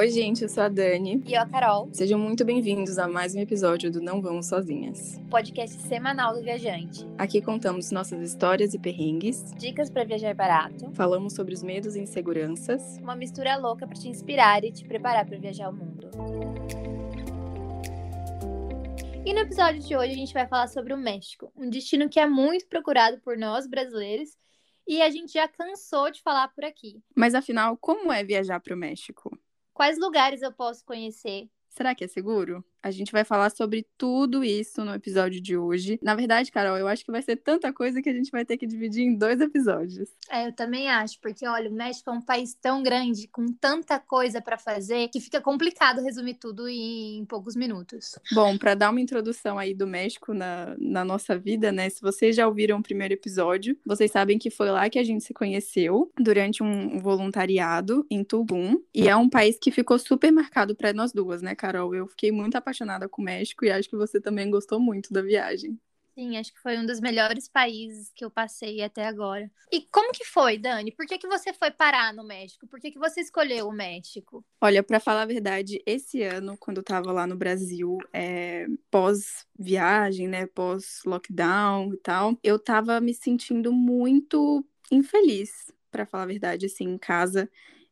Oi, gente, eu sou a Dani. E eu, a Carol. Sejam muito bem-vindos a mais um episódio do Não Vamos Sozinhas, podcast semanal do viajante. Aqui contamos nossas histórias e perrengues, dicas para viajar barato, falamos sobre os medos e inseguranças, uma mistura louca para te inspirar e te preparar para viajar o mundo. E no episódio de hoje a gente vai falar sobre o México, um destino que é muito procurado por nós brasileiros e a gente já cansou de falar por aqui. Mas afinal, como é viajar para o México? Quais lugares eu posso conhecer? Será que é seguro? A gente vai falar sobre tudo isso no episódio de hoje. Na verdade, Carol, eu acho que vai ser tanta coisa que a gente vai ter que dividir em dois episódios. É, eu também acho, porque olha, o México é um país tão grande, com tanta coisa para fazer, que fica complicado resumir tudo em poucos minutos. Bom, para dar uma introdução aí do México na, na nossa vida, né? Se vocês já ouviram o primeiro episódio, vocês sabem que foi lá que a gente se conheceu durante um voluntariado em Tulum. E é um país que ficou super marcado para nós duas, né, Carol? Eu fiquei muito apaixonada apaixonada com o México e acho que você também gostou muito da viagem. Sim, acho que foi um dos melhores países que eu passei até agora. E como que foi, Dani? Por que, que você foi parar no México? Por que, que você escolheu o México? Olha, para falar a verdade, esse ano, quando eu tava lá no Brasil, é, pós-viagem, né, pós-lockdown e tal, eu tava me sentindo muito infeliz, para falar a verdade, assim, em casa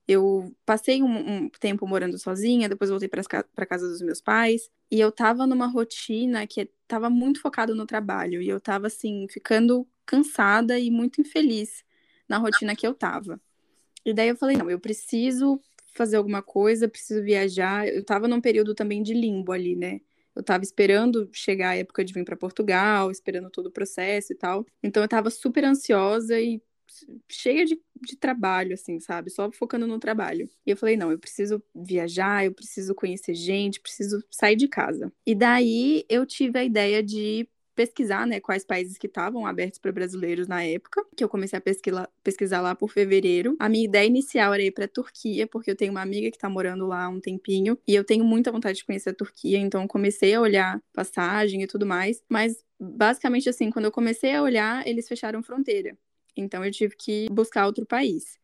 eu passei um, um tempo morando sozinha, depois voltei para casa dos meus pais, e eu tava numa rotina que tava muito focada no trabalho, e eu tava assim, ficando cansada e muito infeliz na rotina que eu tava. E daí eu falei, não, eu preciso fazer alguma coisa, preciso viajar. Eu tava num período também de limbo ali, né? Eu tava esperando chegar a época de vir para Portugal, esperando todo o processo e tal. Então eu tava super ansiosa e cheia de, de trabalho, assim, sabe? Só focando no trabalho. E eu falei, não, eu preciso viajar, eu preciso conhecer gente, preciso sair de casa. E daí eu tive a ideia de pesquisar, né, quais países que estavam abertos para brasileiros na época, que eu comecei a pesquisar, pesquisar lá por fevereiro. A minha ideia inicial era ir para Turquia, porque eu tenho uma amiga que está morando lá há um tempinho e eu tenho muita vontade de conhecer a Turquia, então comecei a olhar passagem e tudo mais, mas basicamente assim, quando eu comecei a olhar, eles fecharam fronteira. Então eu tive que buscar outro país.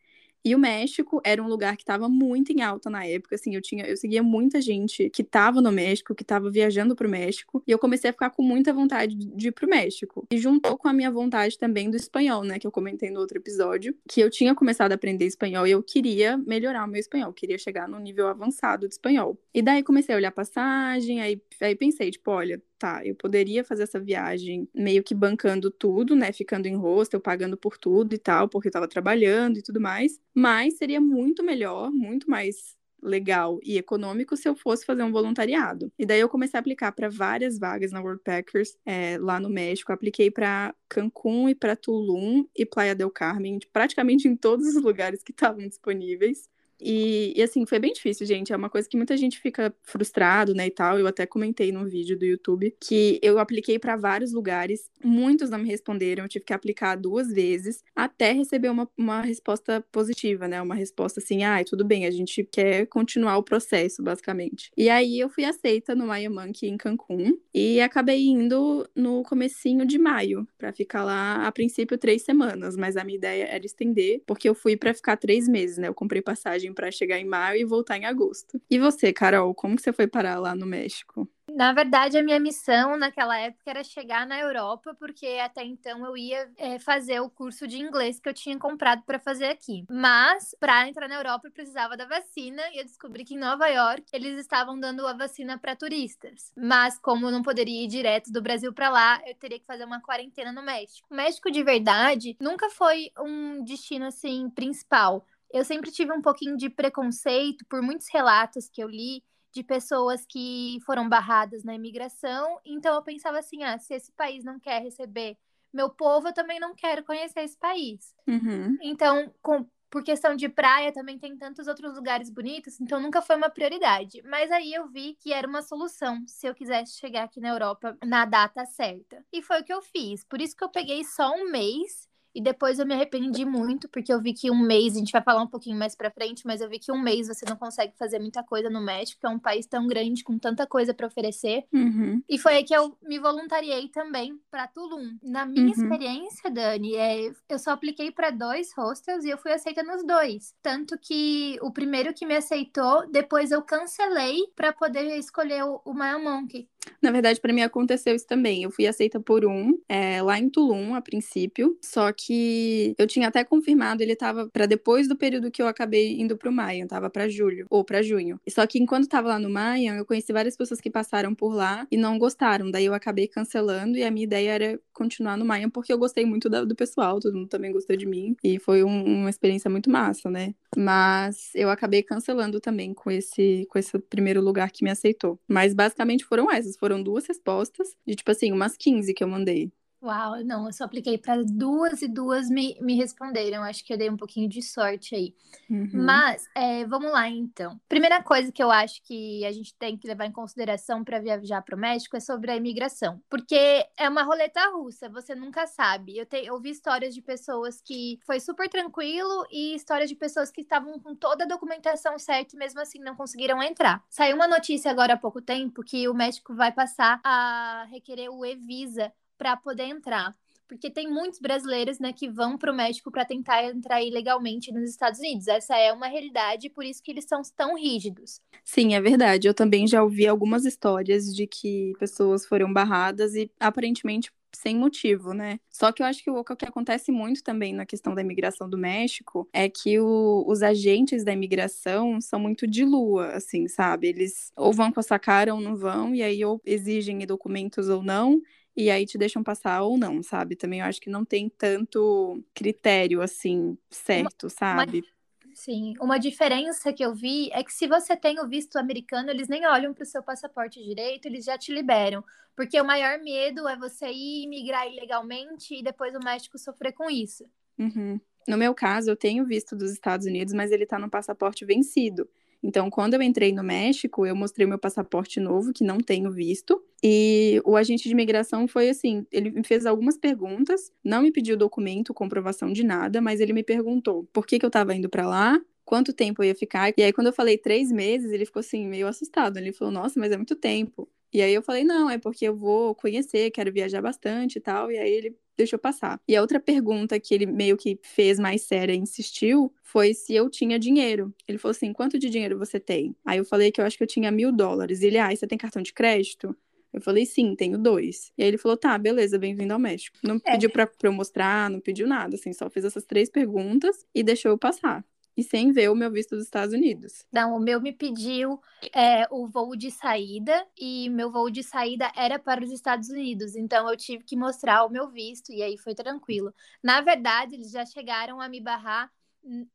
E o México era um lugar que estava muito em alta na época, assim, eu tinha, eu seguia muita gente que estava no México, que estava viajando para o México, e eu comecei a ficar com muita vontade de ir para o México. E juntou com a minha vontade também do espanhol, né, que eu comentei no outro episódio, que eu tinha começado a aprender espanhol e eu queria melhorar o meu espanhol, queria chegar num nível avançado de espanhol. E daí comecei a olhar passagem, aí, aí pensei, tipo, olha, tá, eu poderia fazer essa viagem meio que bancando tudo, né? Ficando em hostel, pagando por tudo e tal, porque eu tava trabalhando e tudo mais. Mas seria muito melhor, muito mais legal e econômico se eu fosse fazer um voluntariado. E daí eu comecei a aplicar para várias vagas na Worldpackers é, lá no México. Apliquei para Cancún e para Tulum e Playa del Carmen, praticamente em todos os lugares que estavam disponíveis. E, e, assim, foi bem difícil, gente. É uma coisa que muita gente fica frustrado, né, e tal. Eu até comentei no vídeo do YouTube que eu apliquei para vários lugares, muitos não me responderam. Eu tive que aplicar duas vezes até receber uma, uma resposta positiva, né? Uma resposta assim, ah, tudo bem, a gente quer continuar o processo, basicamente. E aí eu fui aceita no Maya Monkey em Cancún e acabei indo no comecinho de maio para ficar lá a princípio três semanas, mas a minha ideia era estender porque eu fui para ficar três meses, né? Eu comprei passagem para chegar em maio e voltar em agosto. E você, Carol, como que você foi parar lá no México? Na verdade, a minha missão naquela época era chegar na Europa, porque até então eu ia é, fazer o curso de inglês que eu tinha comprado para fazer aqui. Mas, para entrar na Europa, eu precisava da vacina e eu descobri que em Nova York eles estavam dando a vacina para turistas. Mas, como eu não poderia ir direto do Brasil para lá, eu teria que fazer uma quarentena no México. O México, de verdade, nunca foi um destino assim principal eu sempre tive um pouquinho de preconceito por muitos relatos que eu li de pessoas que foram barradas na imigração. Então eu pensava assim: ah, se esse país não quer receber meu povo, eu também não quero conhecer esse país. Uhum. Então, com, por questão de praia, também tem tantos outros lugares bonitos, então nunca foi uma prioridade. Mas aí eu vi que era uma solução se eu quisesse chegar aqui na Europa na data certa. E foi o que eu fiz. Por isso que eu peguei só um mês E depois eu me arrependi muito, porque eu vi que um mês, a gente vai falar um pouquinho mais pra frente, mas eu vi que um mês você não consegue fazer muita coisa no México, que é um país tão grande, com tanta coisa para oferecer. Uhum. E foi aí que eu me voluntariei também para Tulum. Na minha uhum. experiência, Dani, é, eu só apliquei para dois hostels e eu fui aceita nos dois. Tanto que o primeiro que me aceitou, depois eu cancelei para poder escolher o, o Maya Monkey. Na verdade, para mim aconteceu isso também. Eu fui aceita por um, é, lá em Tulum, a princípio. Só que eu tinha até confirmado, ele tava para depois do período que eu acabei indo pro Mayan, tava para julho ou para junho. Só que enquanto tava lá no Mayan, eu conheci várias pessoas que passaram por lá e não gostaram. Daí eu acabei cancelando e a minha ideia era continuar no Mayan porque eu gostei muito do, do pessoal, todo mundo também gostou de mim e foi um, uma experiência muito massa, né? Mas eu acabei cancelando também com esse com esse primeiro lugar que me aceitou. Mas basicamente foram essas, foram duas respostas de tipo assim, umas 15 que eu mandei. Uau, não, eu só apliquei para duas e duas me, me responderam. Acho que eu dei um pouquinho de sorte aí. Uhum. Mas, é, vamos lá então. Primeira coisa que eu acho que a gente tem que levar em consideração para viajar para o México é sobre a imigração. Porque é uma roleta russa, você nunca sabe. Eu, te, eu vi histórias de pessoas que foi super tranquilo e histórias de pessoas que estavam com toda a documentação certa e mesmo assim não conseguiram entrar. Saiu uma notícia agora há pouco tempo que o México vai passar a requerer o e-visa para poder entrar. Porque tem muitos brasileiros né, que vão para o México para tentar entrar ilegalmente nos Estados Unidos. Essa é uma realidade, por isso que eles são tão rígidos. Sim, é verdade. Eu também já ouvi algumas histórias de que pessoas foram barradas e aparentemente sem motivo, né? Só que eu acho que o, que acontece muito também na questão da imigração do México é que o, os agentes da imigração são muito de lua, assim, sabe? Eles ou vão com essa cara ou não vão, e aí ou exigem documentos ou não, e aí te deixam passar ou não, sabe? Também eu acho que não tem tanto critério assim certo, uma, sabe? Uma, sim, uma diferença que eu vi é que se você tem o visto americano, eles nem olham para o seu passaporte direito, eles já te liberam. Porque o maior medo é você ir migrar ilegalmente e depois o México sofrer com isso. Uhum. No meu caso, eu tenho visto dos Estados Unidos, mas ele está no passaporte vencido. Então, quando eu entrei no México, eu mostrei meu passaporte novo, que não tenho visto, e o agente de imigração foi assim: ele me fez algumas perguntas, não me pediu documento, comprovação de nada, mas ele me perguntou por que, que eu estava indo para lá, quanto tempo eu ia ficar. E aí, quando eu falei três meses, ele ficou assim, meio assustado. Ele falou: Nossa, mas é muito tempo. E aí eu falei: Não, é porque eu vou conhecer, quero viajar bastante e tal. E aí ele deixou passar. E a outra pergunta que ele meio que fez mais séria e insistiu foi se eu tinha dinheiro. Ele falou assim: quanto de dinheiro você tem? Aí eu falei que eu acho que eu tinha mil dólares. E ele, ah, você tem cartão de crédito? Eu falei, sim, tenho dois. E aí ele falou, tá, beleza, bem-vindo ao México. Não é. pediu pra, pra eu mostrar, não pediu nada, assim, só fez essas três perguntas e deixou eu passar e sem ver o meu visto dos Estados Unidos. Não, o meu me pediu é, o voo de saída e meu voo de saída era para os Estados Unidos, então eu tive que mostrar o meu visto e aí foi tranquilo. Na verdade, eles já chegaram a me barrar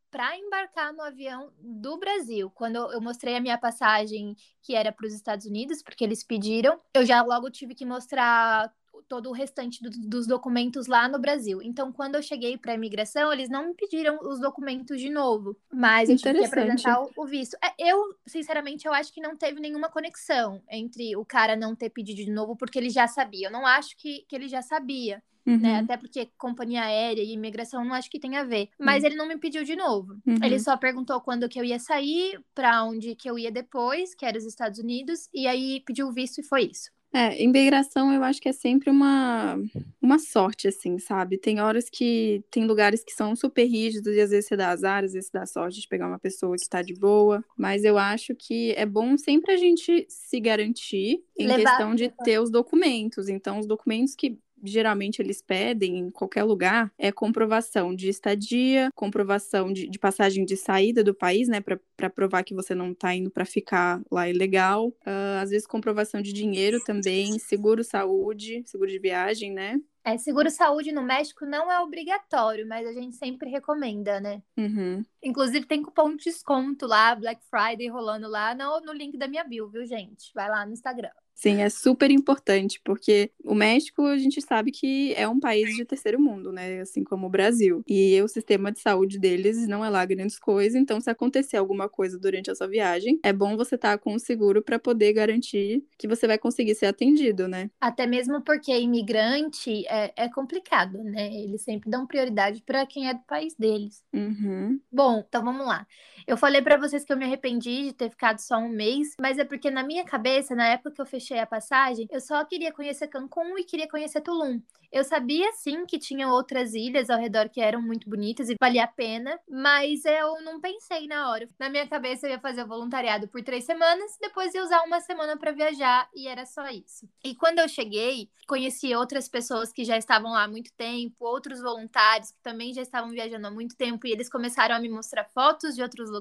para embarcar no avião do Brasil. Quando eu mostrei a minha passagem que era para os Estados Unidos, porque eles pediram, eu já logo tive que mostrar todo o restante do, dos documentos lá no Brasil. Então, quando eu cheguei para a imigração, eles não me pediram os documentos de novo, mas eu tive que apresentar o, o visto. É, eu, sinceramente, eu acho que não teve nenhuma conexão entre o cara não ter pedido de novo porque ele já sabia. Eu não acho que, que ele já sabia. Né? Uhum. Né? Até porque companhia aérea e imigração não acho que tem a ver. Mas uhum. ele não me pediu de novo. Uhum. Ele só perguntou quando que eu ia sair, para onde que eu ia depois, que era os Estados Unidos, e aí pediu o visto e foi isso. É, imigração eu acho que é sempre uma, uma sorte, assim, sabe? Tem horas que tem lugares que são super rígidos e às vezes você dá azar, às vezes você dá sorte de pegar uma pessoa que está de boa. Mas eu acho que é bom sempre a gente se garantir em Levar... questão de ter os documentos. Então, os documentos que geralmente eles pedem em qualquer lugar é comprovação de estadia, comprovação de, de passagem de saída do país, né, para provar que você não está indo para ficar lá ilegal. Uh, às vezes comprovação de dinheiro também, seguro saúde, seguro de viagem, né? É, seguro saúde no México não é obrigatório, mas a gente sempre recomenda, né? Uhum. Inclusive tem cupom de desconto lá, Black Friday rolando lá no, no link da minha bio, viu, gente? Vai lá no Instagram. Sim, é super importante, porque o México a gente sabe que é um país de terceiro mundo, né? Assim como o Brasil. E o sistema de saúde deles não é lá grandes coisas, então se acontecer alguma coisa durante a sua viagem, é bom você estar tá com o seguro para poder garantir que você vai conseguir ser atendido, né? Até mesmo porque imigrante é, é complicado, né? Eles sempre dão prioridade para quem é do país deles. Uhum. Bom, então vamos lá. Eu falei para vocês que eu me arrependi de ter ficado só um mês, mas é porque na minha cabeça, na época que eu fechei a passagem, eu só queria conhecer Cancún e queria conhecer Tulum. Eu sabia sim que tinha outras ilhas ao redor que eram muito bonitas e valia a pena, mas eu não pensei na hora. Na minha cabeça eu ia fazer o voluntariado por três semanas, depois ia usar uma semana para viajar e era só isso. E quando eu cheguei, conheci outras pessoas que já estavam lá há muito tempo, outros voluntários que também já estavam viajando há muito tempo e eles começaram a me mostrar fotos de outros lugares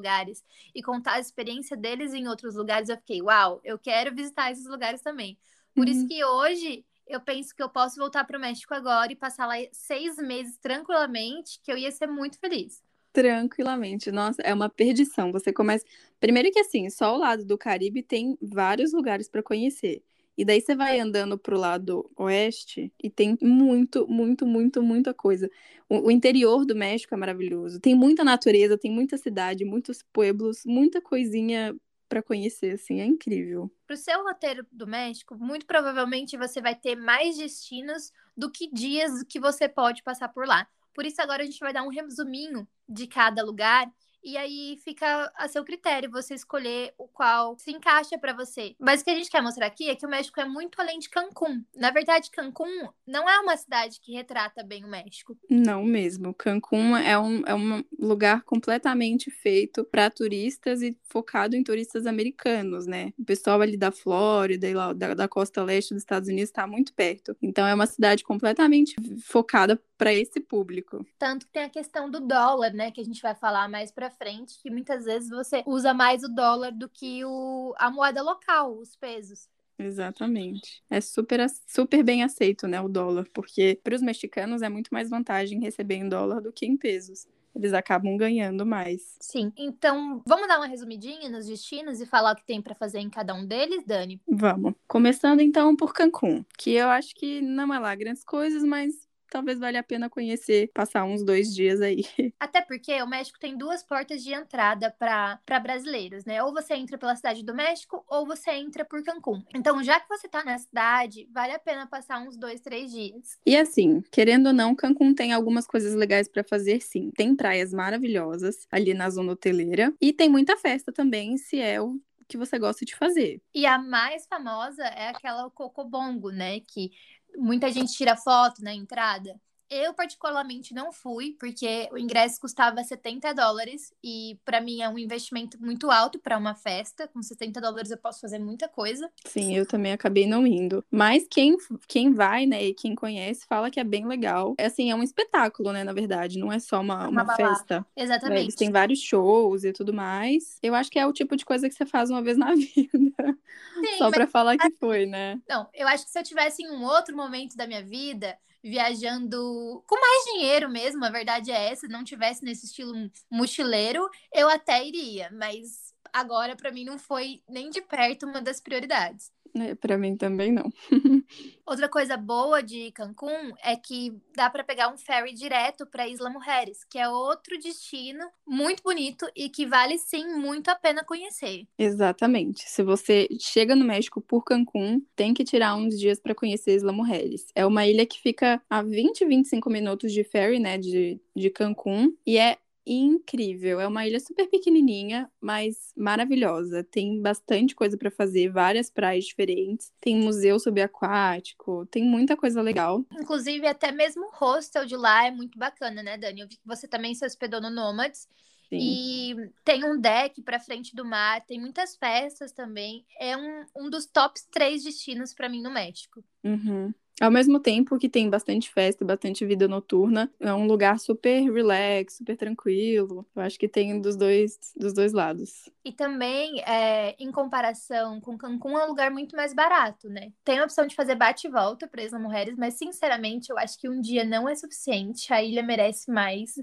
e contar a experiência deles em outros lugares. Eu fiquei, uau, eu quero visitar esses lugares também. Por uhum. isso que hoje eu penso que eu posso voltar para o México agora e passar lá seis meses tranquilamente, que eu ia ser muito feliz. Tranquilamente. Nossa, é uma perdição. Você começa. Primeiro que assim, só o lado do Caribe tem vários lugares para conhecer. E daí você vai andando pro lado oeste e tem muito, muito, muito, muita coisa. O, o, interior do México é maravilhoso. Tem muita natureza, tem muita cidade, muitos pueblos, muita coisinha para conhecer, assim, é incrível. Pro seu roteiro do México, muito provavelmente você vai ter mais destinos do que dias que você pode passar por lá. Por isso agora a gente vai dar um resuminho de cada lugar e aí fica a seu critério você escolher o qual se encaixa para você. Mas o que a gente quer mostrar aqui é que o México é muito além de Cancún. Na verdade, Cancún não é uma cidade que retrata bem o México. Não mesmo. Cancún é um, é um lugar completamente feito para turistas e focado em turistas americanos, né? O pessoal ali da Flórida da, da costa leste dos Estados Unidos está muito perto. Então é uma cidade completamente focada para esse público. Tanto que tem a questão do dólar, né, que a gente vai falar mais para frente, que muitas vezes você usa mais o dólar do que o, a moeda local, os pesos. Exatamente. É super, super bem aceito, né, o dólar, porque para os mexicanos é muito mais vantagem receber em dólar do que em pesos. Eles acabam ganhando mais. Sim. Então, vamos dar uma resumidinha nos destinos e falar o que tem para fazer em cada um deles, Dani? Vamos. Começando então por Cancún, que eu acho que não é lá grandes coisas, mas talvez valha a pena conhecer, passar uns dois dias aí. Até porque o México tem duas portas de entrada para brasileiros, né? Ou você entra pela cidade do México, ou você entra por Cancún. Então, já que você tá na cidade, vale a pena passar uns dois, três dias. E assim, querendo ou não, Cancún tem algumas coisas legais para fazer, sim. Tem praias maravilhosas ali na zona hoteleira e tem muita festa também, se é o que você gosta de fazer. E a mais famosa é aquela Cocobongo, né? Que muita gente tira foto na entrada. Eu, particularmente, não fui, porque o ingresso custava 70 dólares e, para mim, é um investimento muito alto para uma festa. Com 70 dólares eu posso fazer muita coisa. Sim, eu também acabei não indo. Mas quem, quem vai, né, e quem conhece, fala que é bem legal. É assim, é um espetáculo, né, na verdade. Não é só uma, uma, uma festa. Exatamente. Eles têm vários shows e tudo mais. Eu acho que é o tipo de coisa que você faz uma vez na vida. Sim, só mas... pra falar que foi, né? Não, eu acho que se eu tivesse em um outro momento da minha vida viajando com mais dinheiro mesmo, a verdade é essa, não tivesse nesse estilo mochileiro, eu até iria, mas agora para mim não foi nem de perto uma das prioridades. É, para mim também não. Outra coisa boa de Cancún é que dá para pegar um ferry direto para Isla Mujeres, que é outro destino muito bonito e que vale sim muito a pena conhecer. Exatamente. Se você chega no México por Cancún, tem que tirar uns dias para conhecer Isla Mujeres. É uma ilha que fica a 20, 25 minutos de ferry, né, de, de Cancún, e é incrível. É uma ilha super pequenininha, mas maravilhosa. Tem bastante coisa para fazer, várias praias diferentes. Tem museu subaquático, tem muita coisa legal. Inclusive, até mesmo o hostel de lá é muito bacana, né, Dani? Eu vi que você também se hospedou no Nomads. Sim. E tem um deck para frente do mar, tem muitas festas também. É um, um dos tops três destinos para mim no México. Uhum. Ao mesmo tempo que tem bastante festa, bastante vida noturna, é um lugar super relax, super tranquilo. Eu acho que tem dos dois, dos dois lados. E também, é, em comparação com Cancún, é um lugar muito mais barato, né? Tem a opção de fazer bate e volta para Isla Mulheres, mas sinceramente eu acho que um dia não é suficiente. A ilha merece mais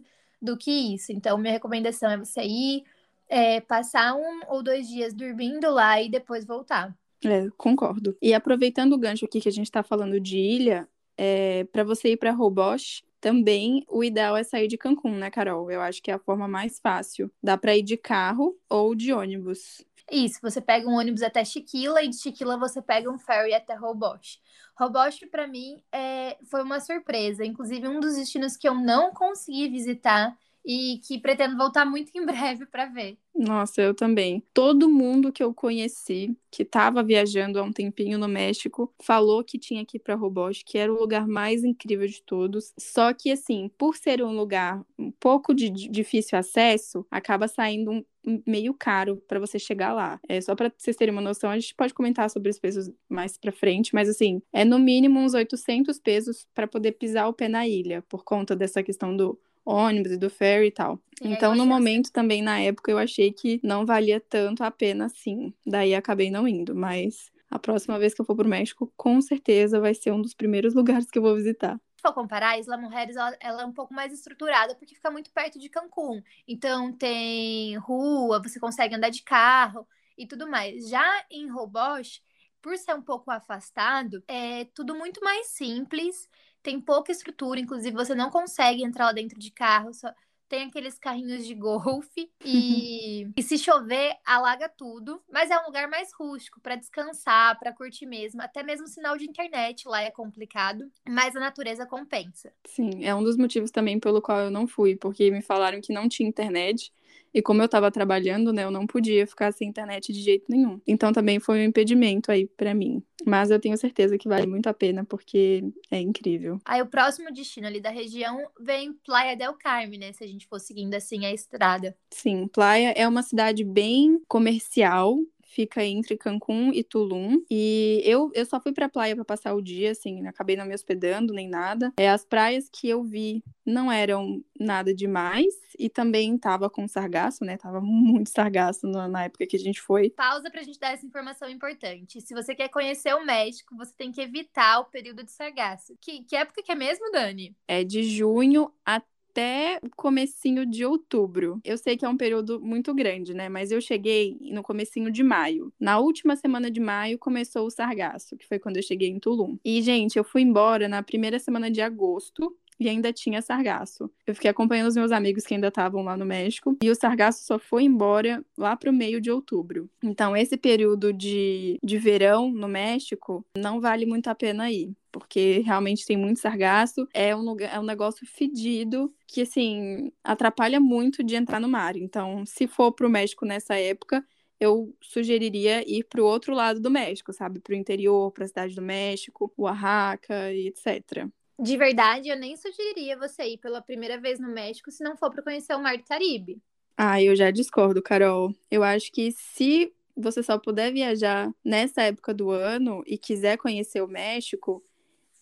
do que isso. Então, minha recomendação é você ir, é, passar um ou dois dias dormindo lá e depois voltar. É, concordo. E aproveitando o gancho aqui que a gente está falando de ilha, é, para você ir para Roboche, também o ideal é sair de Cancún, né, Carol? Eu acho que é a forma mais fácil. Dá para ir de carro ou de ônibus. Isso, você pega um ônibus até Chiquila e de Chiquila você pega um ferry até Roboche. Roboche, para mim, é, foi uma surpresa. Inclusive, um dos destinos que eu não consegui visitar e que pretendo voltar muito em breve para ver. Nossa, eu também. Todo mundo que eu conheci, que estava viajando há um tempinho no México, falou que tinha que ir para Roboche, que era o lugar mais incrível de todos. Só que, assim, por ser um lugar um pouco de difícil acesso, acaba saindo um, meio caro para você chegar lá. É só para vocês terem uma noção, a gente pode comentar sobre os pesos mais para frente, mas assim, é no mínimo uns 800 pesos para poder pisar o pé na ilha, por conta dessa questão do ônibus e do ferry e tal. É, então, no momento também, na época, eu achei que não valia tanto a pena assim. Daí acabei não indo, mas a próxima vez que eu for pro México, com certeza vai ser um dos primeiros lugares que eu vou visitar Se for comparar, a Isla Mujeres ela, ela, é um pouco mais estruturada porque fica muito perto de Cancún. Então tem rua, você consegue andar de carro e tudo mais. Já em Roboche, por ser um pouco afastado, é tudo muito mais simples tem pouca estrutura, inclusive você não consegue entrar lá dentro de carro, só tem aqueles carrinhos de golfe e, e se chover alaga tudo, mas é um lugar mais rústico para descansar, para curtir mesmo, até mesmo sinal de internet lá é complicado, mas a natureza compensa. Sim, é um dos motivos também pelo qual eu não fui, porque me falaram que não tinha internet e como eu estava trabalhando, né, eu não podia ficar sem internet de jeito nenhum. Então também foi um impedimento aí para mim. Mas eu tenho certeza que vale muito a pena porque é incrível. Aí o próximo destino ali da região vem Playa del Carmen, né, se a gente for seguindo assim a estrada. Sim, Playa é uma cidade bem comercial, fica entre Cancún e Tulum. E eu, eu só fui pra praia para passar o dia, assim, acabei não me hospedando nem nada. É, as praias que eu vi não eram nada demais e também tava com sargaço, né? Tava muito sargaço na época que a gente foi. Pausa pra gente dar essa informação importante. Se você quer conhecer o México, você tem que evitar o período de sargaço. Que, que época que é mesmo, Dani? É de junho até até comecinho de outubro. Eu sei que é um período muito grande, né? Mas eu cheguei no comecinho de maio. Na última semana de maio começou o sargaço, que foi quando eu cheguei em Tulum. E, gente, eu fui embora na primeira semana de agosto e ainda tinha sargaço. Eu fiquei acompanhando os meus amigos que ainda estavam lá no México e o sargaço só foi embora lá para o meio de outubro. Então, esse período de, de verão no México não vale muito a pena ir. Porque realmente tem muito sargaço, é um, lugar, é um negócio fedido que, assim, atrapalha muito de entrar no mar. Então, se for para o México nessa época, eu sugeriria ir para o outro lado do México, sabe? Para o interior, para a cidade do México, Oaxaca e etc. De verdade, eu nem sugeriria você ir pela primeira vez no México se não for para conhecer o Mar do Caribe. Ah, eu já discordo, Carol. Eu acho que se você só puder viajar nessa época do ano e quiser conhecer o México,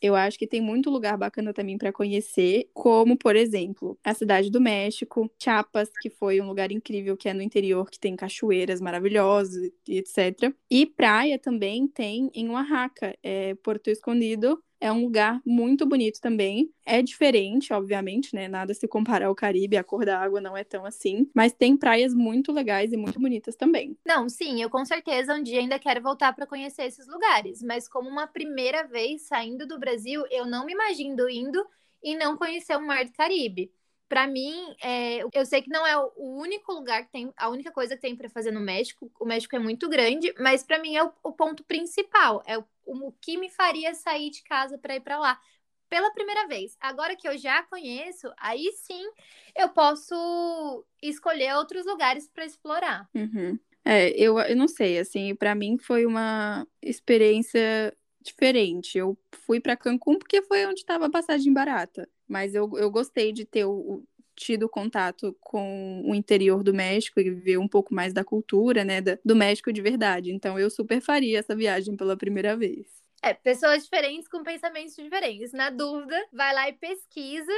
eu acho que tem muito lugar bacana também para conhecer, como, por exemplo, a cidade do México, Chiapas, que foi um lugar incrível que é no interior, que tem cachoeiras maravilhosas e etc. E praia também tem em Oaxaca, é Porto Escondido, é um lugar muito bonito também. É diferente, obviamente, né? Nada se compara ao Caribe, a cor da água não é tão assim. Mas tem praias muito legais e muito bonitas também. Não, sim, eu com certeza um dia ainda quero voltar para conhecer esses lugares. Mas como uma primeira vez saindo do Brasil, eu não me imagino indo e não conhecer o Mar do Caribe para mim, é, eu sei que não é o único lugar que tem, a única coisa que tem para fazer no México. O México é muito grande, mas para mim é o, o, ponto principal. É o, o que me faria sair de casa para ir para lá pela primeira vez. Agora que eu já conheço, aí sim eu posso escolher outros lugares para explorar. Uhum. É, eu, eu não sei, assim, para mim foi uma experiência diferente. Eu fui para Cancún porque foi onde estava a passagem barata. Mas eu, eu gostei de ter o, tido contato com o interior do México e ver um pouco mais da cultura, né, do México de verdade. Então eu super faria essa viagem pela primeira vez. É, pessoas diferentes com pensamentos diferentes. Na dúvida, vai lá e pesquisa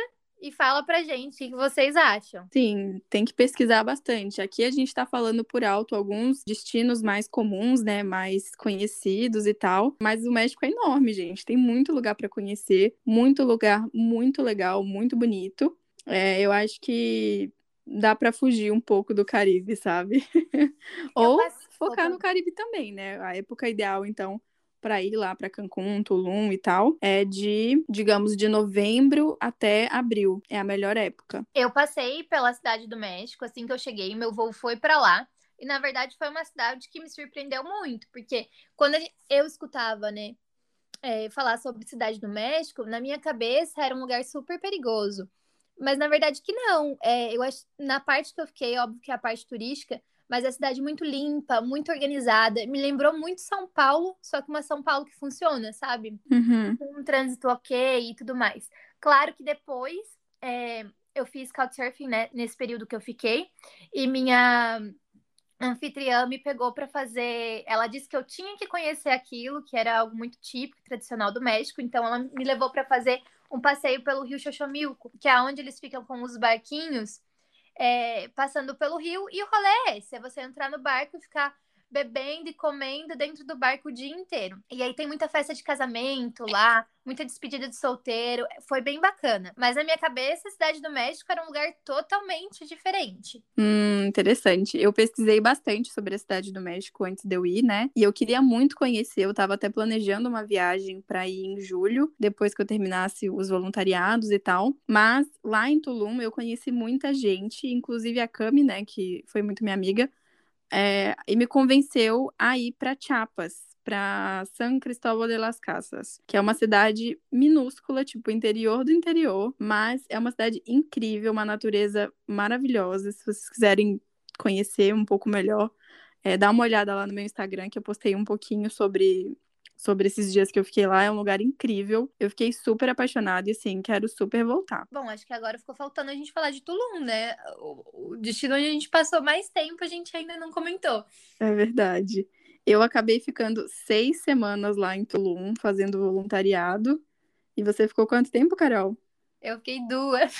e fala pra gente o que vocês acham. Sim, tem que pesquisar bastante. Aqui a gente tá falando por alto alguns destinos mais comuns, né, mais conhecidos e tal, mas o México é enorme, gente. Tem muito lugar para conhecer, muito lugar muito legal, muito bonito. É, eu acho que dá para fugir um pouco do Caribe, sabe? Ou focar no Caribe também, né? A época ideal, então, para ir lá para Cancún, Tulum e tal, é de, digamos, de novembro até abril. É a melhor época. Eu passei pela cidade do México assim que eu cheguei, meu voo foi para lá. E na verdade foi uma cidade que me surpreendeu muito, porque quando eu escutava, né, é, falar sobre cidade do México, na minha cabeça era um lugar super perigoso. Mas na verdade que não. É, eu acho na parte que eu fiquei, óbvio que é a parte turística, mas é a cidade muito limpa, muito organizada. Me lembrou muito São Paulo, só que uma São Paulo que funciona, sabe? Uhum. Um trânsito ok e tudo mais. Claro que depois é, eu fiz couchsurfing né, nesse período que eu fiquei, e minha anfitriã me pegou para fazer. Ela disse que eu tinha que conhecer aquilo, que era algo muito típico, tradicional do México, então ela me levou para fazer um passeio pelo rio Xoxomilco, que é onde eles ficam com os barquinhos é, passando pelo rio. E o rolê é esse: é você entrar no barco e ficar bebendo e comendo dentro do barco o dia inteiro. E aí tem muita festa de casamento lá, muita despedida de solteiro. Foi bem bacana. Mas na minha cabeça, a Cidade do México era um lugar totalmente diferente. Hum, interessante. Eu pesquisei bastante sobre a Cidade do México antes de eu ir, né? E eu queria muito conhecer. Eu tava até planejando uma viagem para ir em julho, depois que eu terminasse os voluntariados e tal. Mas lá em Tulum eu conheci muita gente, inclusive a Cami, né, que foi muito minha amiga é, e me convenceu a ir para Chiapas, para San Cristóbal de las Casas, que é uma cidade minúscula, tipo interior do interior, mas é uma cidade incrível, uma natureza maravilhosa. Se vocês quiserem conhecer um pouco melhor, é, dá uma olhada lá no meu Instagram que eu postei um pouquinho sobre sobre esses dias que eu fiquei lá. É um lugar incrível. Eu fiquei super apaixonada e, assim, quero super voltar. Bom, acho que agora ficou faltando a gente falar de Tulum, né? O destino onde a gente passou mais tempo, a gente ainda não comentou. É verdade. Eu acabei ficando seis semanas lá em Tulum, fazendo voluntariado. E você ficou quanto tempo, Carol? Eu fiquei duas.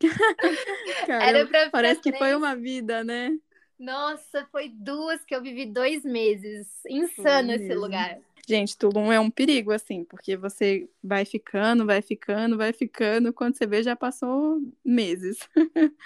Era pra parece que foi uma vida, né? Nossa, foi duas que eu vivi dois meses. Insano esse lugar. Gente, Tulum é um perigo, assim, porque você vai ficando, vai ficando, vai ficando, quando você vê já passou meses.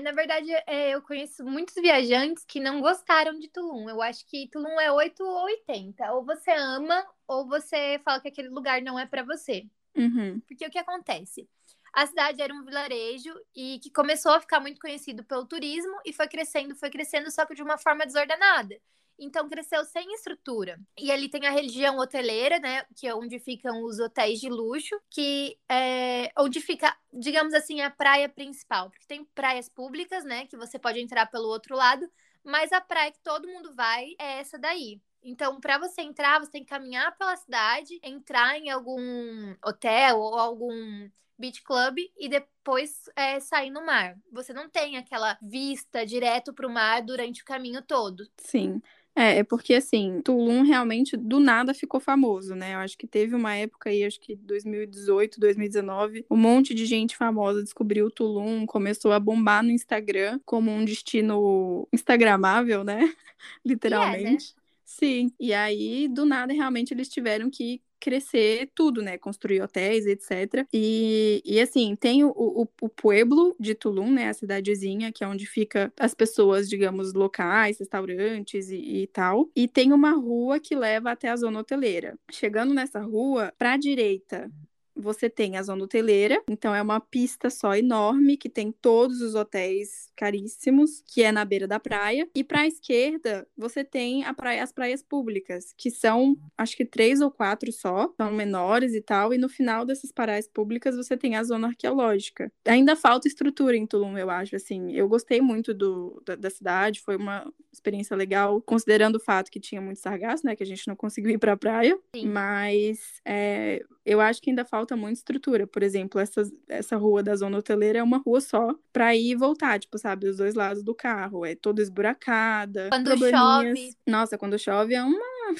Na verdade, é, eu conheço muitos viajantes que não gostaram de Tulum. Eu acho que Tulum é 8 ou 80. Ou você ama, ou você fala que aquele lugar não é para você. Uhum. Porque o que acontece? A cidade era um vilarejo e que começou a ficar muito conhecido pelo turismo e foi crescendo, foi crescendo, só que de uma forma desordenada. Então cresceu sem estrutura. E ali tem a região hoteleira, né? Que é onde ficam os hotéis de luxo, que é onde fica, digamos assim, a praia principal. Porque tem praias públicas, né? Que você pode entrar pelo outro lado, mas a praia que todo mundo vai é essa daí. Então, para você entrar, você tem que caminhar pela cidade, entrar em algum hotel ou algum beach club e depois é, sair no mar. Você não tem aquela vista direto para o mar durante o caminho todo. Sim. É, é porque assim, Tulum realmente do nada ficou famoso, né? Eu acho que teve uma época aí, acho que 2018, 2019, um monte de gente famosa descobriu Tulum, começou a bombar no Instagram como um destino instagramável, né? Literalmente. Yeah, né? Sim. E aí, do nada, realmente eles tiveram que crescer tudo, né? Construir hotéis, etc. E, e assim, tem o, o, o pueblo de Tulum, né? A cidadezinha, que é onde fica as pessoas, digamos, locais, restaurantes e, e tal. E tem uma rua que leva até a zona hoteleira. Chegando nessa rua, para a direita você tem a zona hoteleira, então é uma pista só enorme que tem todos os hotéis caríssimos, que é na beira da praia. E para a esquerda, você tem praia, as praias públicas, que são acho que três ou quatro só, são menores e tal. E no final dessas praias públicas, você tem a zona arqueológica. Ainda falta estrutura em Tulum, eu acho. Assim, eu gostei muito do, da, da cidade, foi uma experiência legal, considerando o fato que tinha muito sargaço, né? Que a gente não conseguiu ir para a praia. Sim. Mas é, eu acho que ainda falta muita estrutura. Por exemplo, essa, essa rua da zona hoteleira é uma rua só para ir e voltar, tipo, sabe, os dois lados do carro. É toda esburacada. Quando chove. Nossa, quando chove é uma.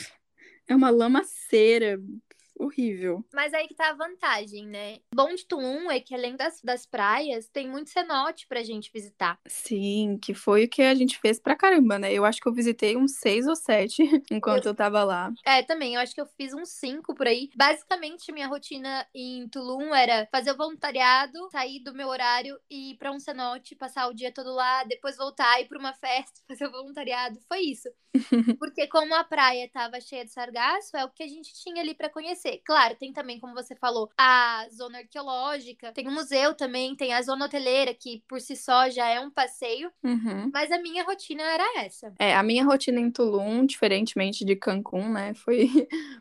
É uma lamaceira horrível. Mas aí que tá a vantagem, né? Bom de Tulum é que além das, das praias, tem muito cenote pra gente visitar. Sim, que foi o que a gente fez pra caramba, né? Eu acho que eu visitei uns seis ou sete enquanto eu, eu tava lá. É, também. Eu acho que eu fiz uns cinco por aí. Basicamente, minha rotina em Tulum era fazer o voluntariado, sair do meu horário e ir pra um cenote, passar o dia todo lá, depois voltar, ir pra uma festa, fazer o voluntariado. Foi isso. Porque como a praia tava cheia de sargaço, é o que a gente tinha ali para conhecer. Claro, tem também, como você falou, a zona arqueológica, tem o museu também, tem a zona hoteleira, que por si só já é um passeio. Uhum. Mas a minha rotina era essa. É, a minha rotina em Tulum, diferentemente de Cancún, né, foi,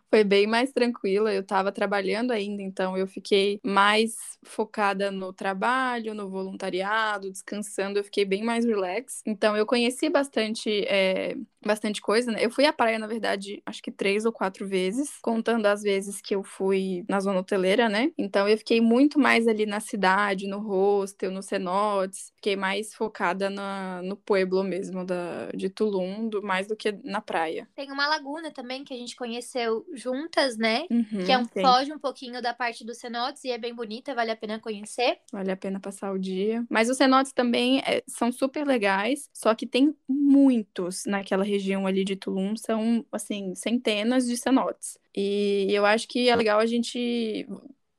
foi bem mais tranquila. Eu tava trabalhando ainda, então eu fiquei mais focada no trabalho, no voluntariado, descansando, eu fiquei bem mais relax. Então eu conheci bastante, é, bastante coisa, né? Eu fui à praia, na verdade, acho que três ou quatro vezes, contando as vezes que eu fui na zona hoteleira, né? Então eu fiquei muito mais ali na cidade, no hostel, no cenotes, fiquei mais focada na, no pueblo mesmo da, de Tulum, do, mais do que na praia. Tem uma laguna também que a gente conheceu juntas, né? Uhum, que é um, foge um pouquinho da parte dos cenotes e é bem bonita, vale a pena conhecer. Vale a pena passar o dia. Mas os cenotes também é, são super legais, só que tem muitos naquela região ali de Tulum, são, assim, centenas de cenotes. E eu acho que é legal a gente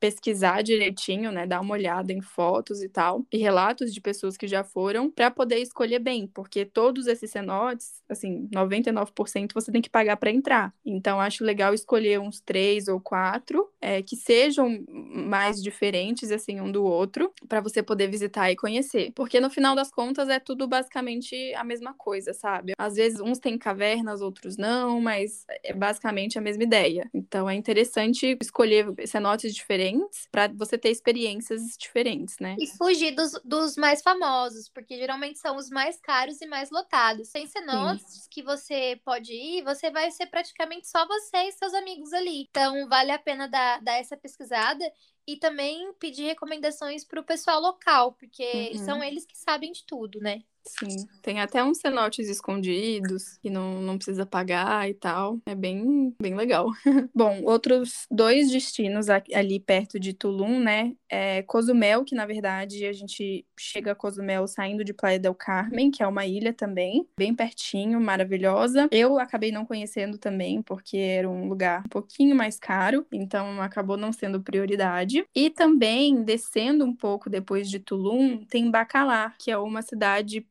pesquisar direitinho, né, dar uma olhada em fotos e tal, e relatos de pessoas que já foram, para poder escolher bem, porque todos esses cenotes, assim, 99% você tem que pagar para entrar. Então acho legal escolher uns três ou quatro é, que sejam mais diferentes assim um do outro, para você poder visitar e conhecer, porque no final das contas é tudo basicamente a mesma coisa, sabe? Às vezes uns têm cavernas, outros não, mas é basicamente a mesma ideia. Então é interessante escolher cenotes diferentes diferentes para você ter experiências diferentes, né? E fugir dos, dos mais famosos, porque geralmente são os mais caros e mais lotados. Tem cenotes que você pode ir, você vai ser praticamente só você e seus amigos ali. Então vale a pena dar, dar essa pesquisada e também pedir recomendações para o pessoal local, porque uhum. são eles que sabem de tudo, né? Sim, tem até uns cenotes escondidos que não, não precisa pagar e tal. É bem, bem legal. Bom, outros dois destinos ali perto de Tulum, né? É Cozumel, que na verdade a gente chega a Cozumel saindo de Playa del Carmen, que é uma ilha também, bem pertinho, maravilhosa. Eu acabei não conhecendo também, porque era um lugar um pouquinho mais caro, então acabou não sendo prioridade. E também, descendo um pouco depois de Tulum, tem Bacalar, que é uma cidade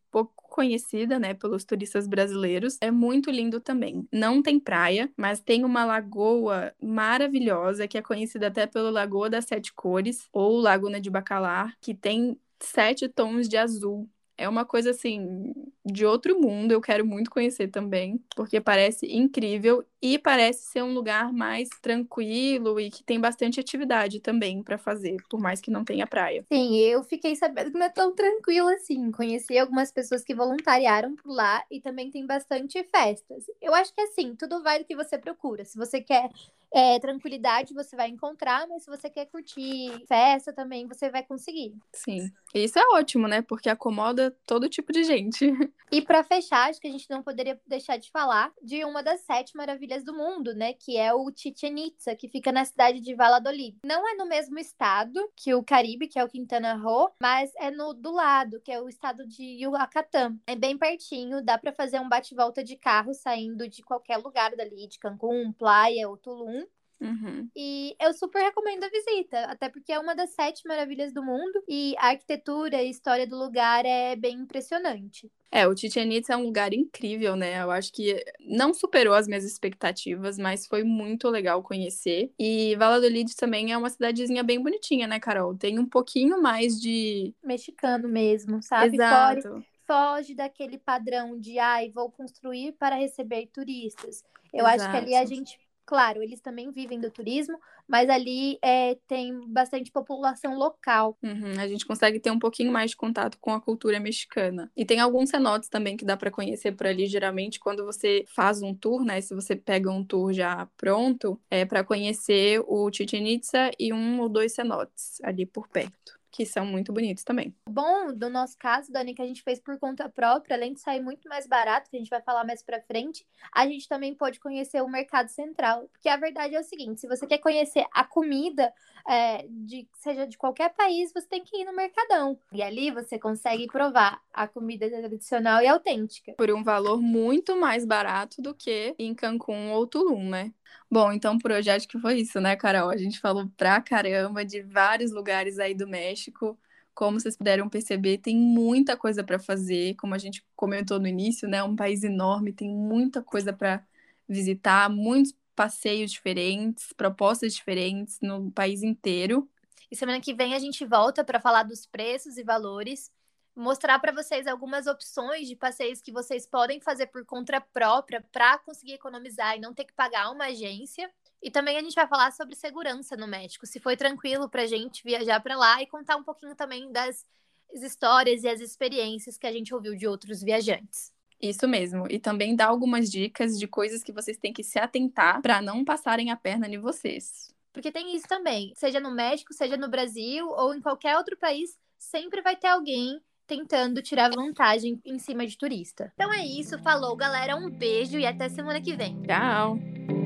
conhecida, né, pelos turistas brasileiros. É muito lindo também. Não tem praia, mas tem uma lagoa maravilhosa que é conhecida até pelo Lagoa das Sete Cores ou Laguna de Bacalar, que tem sete tons de azul é uma coisa assim de outro mundo. Eu quero muito conhecer também, porque parece incrível e parece ser um lugar mais tranquilo e que tem bastante atividade também para fazer, por mais que não tenha praia. Sim, eu fiquei sabendo que não é tão tranquilo assim. Conheci algumas pessoas que voluntariaram por lá e também tem bastante festas. Eu acho que assim, tudo vai do que você procura. Se você quer é, tranquilidade você vai encontrar, mas se você quer curtir festa também, você vai conseguir. Sim. E isso é ótimo, né? Porque acomoda todo tipo de gente. E para fechar, acho que a gente não poderia deixar de falar de uma das sete maravilhas do mundo, né? Que é o Chichen Itza, que fica na cidade de Valladolid. Não é no mesmo estado que o Caribe, que é o Quintana Roo, mas é no do lado, que é o estado de Yucatán. É bem pertinho, dá para fazer um bate-volta de carro saindo de qualquer lugar dali, de Cancún, Playa ou Tulum. Uhum. E eu super recomendo a visita, até porque é uma das sete maravilhas do mundo e a arquitetura e história do lugar é bem impressionante. É, o Chichen Itza é um lugar incrível, né? Eu acho que não superou as minhas expectativas, mas foi muito legal conhecer. E Valladolid também é uma cidadezinha bem bonitinha, né, Carol? Tem um pouquinho mais de mexicano mesmo, sabe? Exato. Fora, foge daquele padrão de ai, vou construir para receber turistas. Eu Exato. acho que ali a gente Claro, eles também vivem do turismo, mas ali é, tem bastante população local. Uhum, a gente consegue ter um pouquinho mais de contato com a cultura mexicana. E tem alguns cenotes também que dá para conhecer por ali. Geralmente, quando você faz um tour, né? Se você pega um tour já pronto, é para conhecer o Chichen Itza e um ou dois cenotes ali por perto que são muito bonitos também. Bom, do nosso caso, Dani, que a gente fez por conta própria, além de sair muito mais barato, que a gente vai falar mais pra frente, a gente também pode conhecer o mercado central. Porque a verdade é o seguinte: se você quer conhecer a comida, é, de, seja de qualquer país, você tem que ir no Mercadão. E ali você consegue provar a comida tradicional e autêntica. Por um valor muito mais barato do que em Cancún ou Tulum, né? Bom, então por hoje acho que foi isso, né, Carol? A gente falou pra caramba de vários lugares aí do México. Como vocês puderam perceber, tem muita coisa para fazer, como a gente comentou no início, né? É um país enorme, tem muita coisa para visitar, muitos passeios diferentes, propostas diferentes no país inteiro. E semana que vem a gente volta para falar dos preços e valores, mostrar para vocês algumas opções de passeios que vocês podem fazer por conta própria para conseguir economizar e não ter que pagar uma agência. E também a gente vai falar sobre segurança no México, se foi tranquilo para a gente viajar para lá e contar um pouquinho também das histórias e as experiências que a gente ouviu de outros viajantes. Isso mesmo. E também dá algumas dicas de coisas que vocês têm que se atentar para não passarem a perna em vocês. Porque tem isso também. Seja no México, seja no Brasil ou em qualquer outro país, sempre vai ter alguém tentando tirar vantagem em cima de turista. Então é isso, falou galera, um beijo e até semana que vem. Tchau!